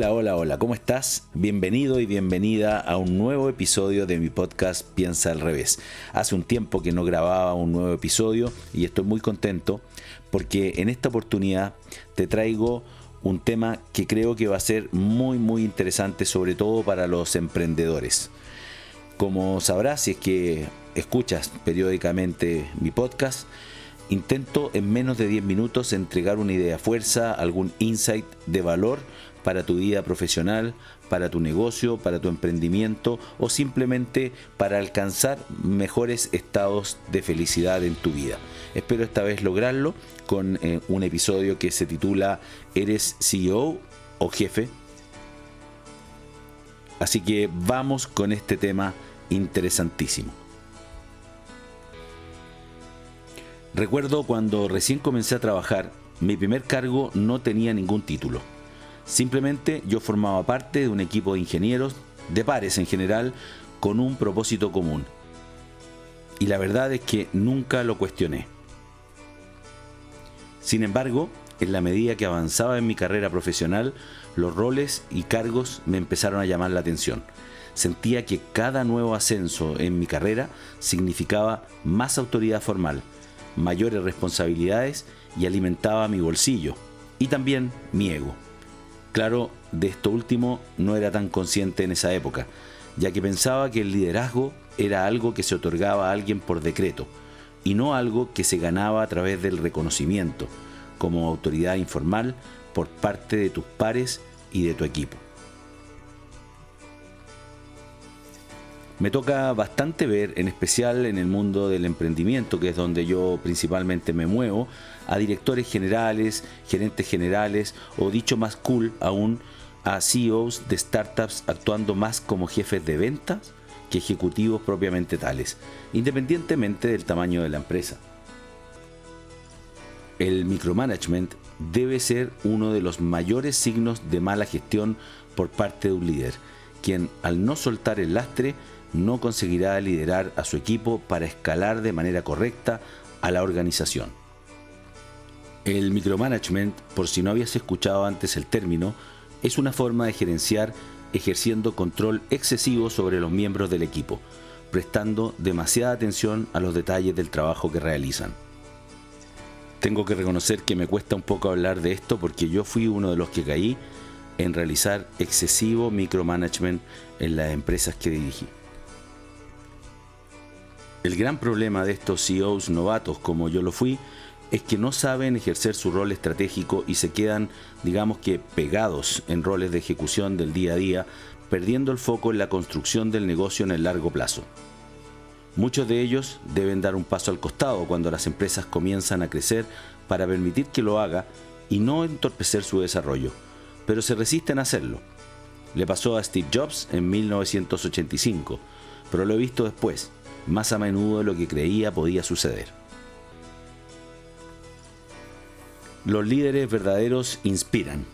Hola, hola, hola, ¿cómo estás? Bienvenido y bienvenida a un nuevo episodio de mi podcast Piensa al revés. Hace un tiempo que no grababa un nuevo episodio y estoy muy contento porque en esta oportunidad te traigo un tema que creo que va a ser muy muy interesante sobre todo para los emprendedores. Como sabrás si es que escuchas periódicamente mi podcast, intento en menos de 10 minutos entregar una idea fuerza, algún insight de valor para tu vida profesional, para tu negocio, para tu emprendimiento o simplemente para alcanzar mejores estados de felicidad en tu vida. Espero esta vez lograrlo con eh, un episodio que se titula ¿Eres CEO o jefe? Así que vamos con este tema interesantísimo. Recuerdo cuando recién comencé a trabajar, mi primer cargo no tenía ningún título Simplemente yo formaba parte de un equipo de ingenieros, de pares en general, con un propósito común. Y la verdad es que nunca lo cuestioné. Sin embargo, en la medida que avanzaba en mi carrera profesional, los roles y cargos me empezaron a llamar la atención. Sentía que cada nuevo ascenso en mi carrera significaba más autoridad formal, mayores responsabilidades y alimentaba mi bolsillo y también mi ego. Claro, de esto último no era tan consciente en esa época, ya que pensaba que el liderazgo era algo que se otorgaba a alguien por decreto, y no algo que se ganaba a través del reconocimiento, como autoridad informal por parte de tus pares y de tu equipo. Me toca bastante ver, en especial en el mundo del emprendimiento, que es donde yo principalmente me muevo, a directores generales, gerentes generales o dicho más cool aún, a CEOs de startups actuando más como jefes de ventas que ejecutivos propiamente tales, independientemente del tamaño de la empresa. El micromanagement debe ser uno de los mayores signos de mala gestión por parte de un líder, quien al no soltar el lastre no conseguirá liderar a su equipo para escalar de manera correcta a la organización. El micromanagement, por si no habías escuchado antes el término, es una forma de gerenciar ejerciendo control excesivo sobre los miembros del equipo, prestando demasiada atención a los detalles del trabajo que realizan. Tengo que reconocer que me cuesta un poco hablar de esto porque yo fui uno de los que caí en realizar excesivo micromanagement en las empresas que dirigí. El gran problema de estos CEOs novatos como yo lo fui es que no saben ejercer su rol estratégico y se quedan, digamos que, pegados en roles de ejecución del día a día, perdiendo el foco en la construcción del negocio en el largo plazo. Muchos de ellos deben dar un paso al costado cuando las empresas comienzan a crecer para permitir que lo haga y no entorpecer su desarrollo, pero se resisten a hacerlo. Le pasó a Steve Jobs en 1985, pero lo he visto después más a menudo de lo que creía podía suceder. Los líderes verdaderos inspiran,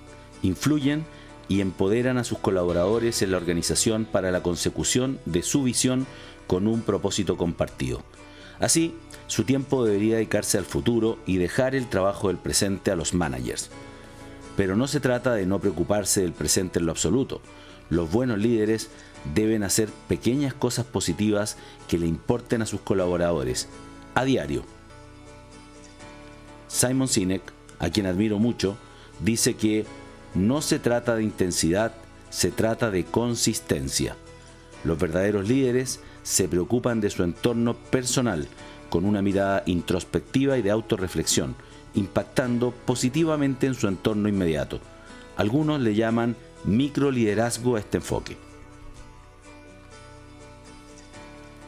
influyen y empoderan a sus colaboradores en la organización para la consecución de su visión con un propósito compartido. Así, su tiempo debería dedicarse al futuro y dejar el trabajo del presente a los managers. Pero no se trata de no preocuparse del presente en lo absoluto. Los buenos líderes deben hacer pequeñas cosas positivas que le importen a sus colaboradores a diario. Simon Sinek, a quien admiro mucho, dice que no se trata de intensidad, se trata de consistencia. Los verdaderos líderes se preocupan de su entorno personal con una mirada introspectiva y de autorreflexión, impactando positivamente en su entorno inmediato. Algunos le llaman microliderazgo a este enfoque.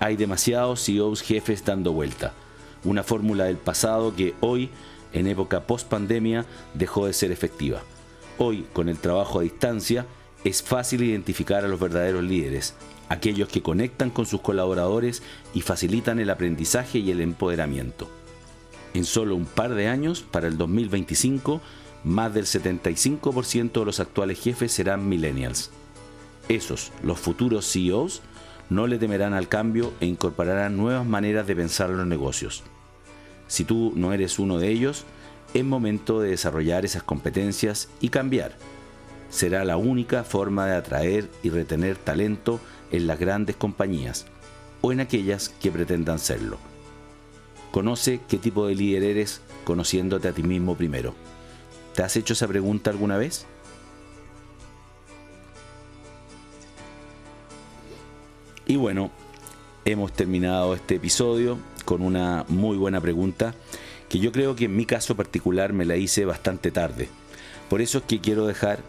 hay demasiados CEOs jefes dando vuelta. Una fórmula del pasado que hoy, en época post pandemia, dejó de ser efectiva. Hoy, con el trabajo a distancia, es fácil identificar a los verdaderos líderes, aquellos que conectan con sus colaboradores y facilitan el aprendizaje y el empoderamiento. En solo un par de años, para el 2025, más del 75% de los actuales jefes serán millennials. Esos, los futuros CEOs, no le temerán al cambio e incorporarán nuevas maneras de pensar los negocios. Si tú no eres uno de ellos, es momento de desarrollar esas competencias y cambiar. será la única forma de atraer y retener talento en las grandes compañías o en aquellas que pretendan serlo. Conoce qué tipo de líder eres conociéndote a ti mismo primero. ¿Te has hecho esa pregunta alguna vez? Y bueno, hemos terminado este episodio con una muy buena pregunta que yo creo que en mi caso particular me la hice bastante tarde. Por eso es que quiero dejar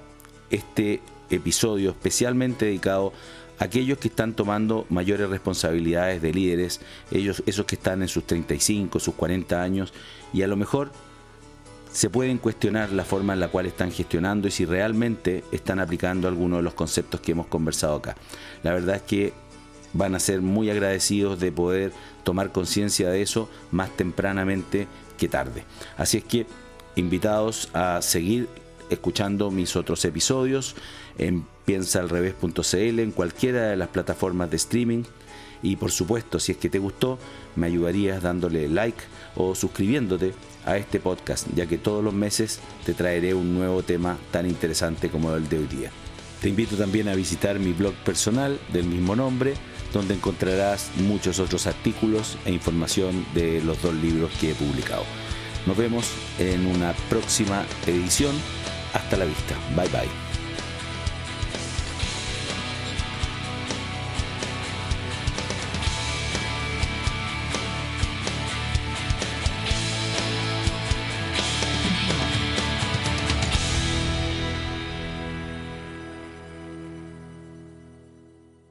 este episodio especialmente dedicado aquellos que están tomando mayores responsabilidades de líderes, ellos, esos que están en sus 35, sus 40 años, y a lo mejor se pueden cuestionar la forma en la cual están gestionando y si realmente están aplicando algunos de los conceptos que hemos conversado acá. La verdad es que van a ser muy agradecidos de poder tomar conciencia de eso más tempranamente que tarde. Así es que invitados a seguir escuchando mis otros episodios en piensaalrevés.cl, en cualquiera de las plataformas de streaming. Y por supuesto, si es que te gustó, me ayudarías dándole like o suscribiéndote a este podcast, ya que todos los meses te traeré un nuevo tema tan interesante como el de hoy día. Te invito también a visitar mi blog personal del mismo nombre, donde encontrarás muchos otros artículos e información de los dos libros que he publicado. Nos vemos en una próxima edición. Hasta la vista. Bye bye.